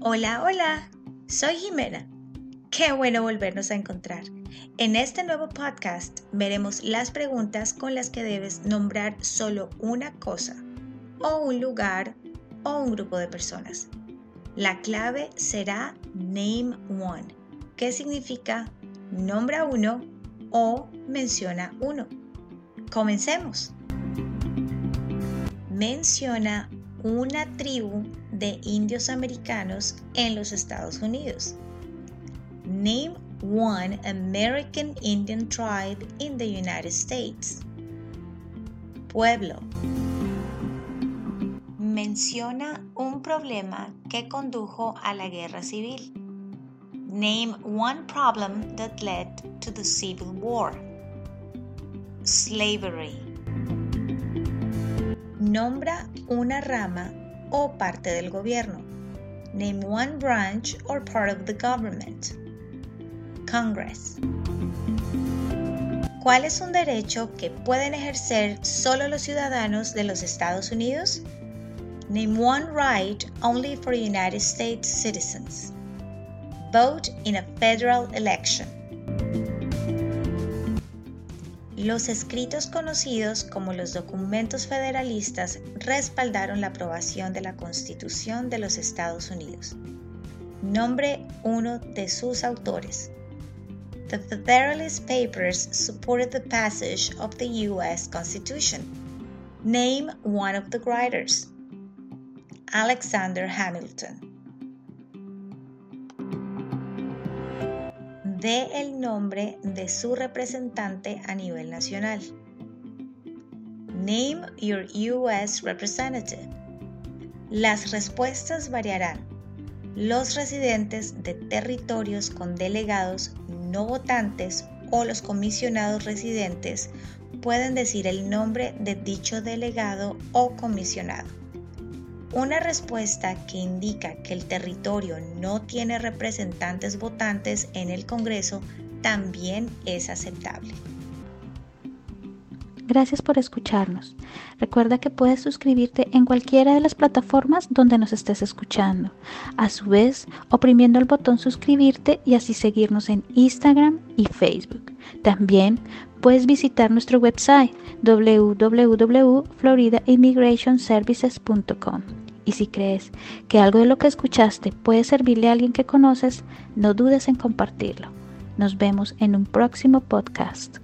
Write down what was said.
Hola, hola, soy Jimena. Qué bueno volvernos a encontrar. En este nuevo podcast veremos las preguntas con las que debes nombrar solo una cosa, o un lugar, o un grupo de personas. La clave será Name One, que significa nombra uno o menciona uno. Comencemos. Menciona una tribu de indios americanos en los Estados Unidos. Name one American Indian tribe in the United States. Pueblo. Menciona un problema que condujo a la guerra civil. Name one problem that led to the Civil War. Slavery. Nombra una rama o parte del gobierno. Name one branch or part of the government. Congress. ¿Cuál es un derecho que pueden ejercer solo los ciudadanos de los Estados Unidos? Name one right only for United States citizens. Vote in a federal election. Los escritos conocidos como los documentos federalistas respaldaron la aprobación de la Constitución de los Estados Unidos. Nombre uno de sus autores. The Federalist Papers supported the passage of the U.S. Constitution. Name one of the writers. Alexander Hamilton. Dé el nombre de su representante a nivel nacional. Name your US representative. Las respuestas variarán. Los residentes de territorios con delegados no votantes o los comisionados residentes pueden decir el nombre de dicho delegado o comisionado. Una respuesta que indica que el territorio no tiene representantes votantes en el Congreso también es aceptable. Gracias por escucharnos. Recuerda que puedes suscribirte en cualquiera de las plataformas donde nos estés escuchando. A su vez, oprimiendo el botón suscribirte y así seguirnos en Instagram y Facebook. También puedes visitar nuestro website www.floridaimmigrationservices.com. Y si crees que algo de lo que escuchaste puede servirle a alguien que conoces, no dudes en compartirlo. Nos vemos en un próximo podcast.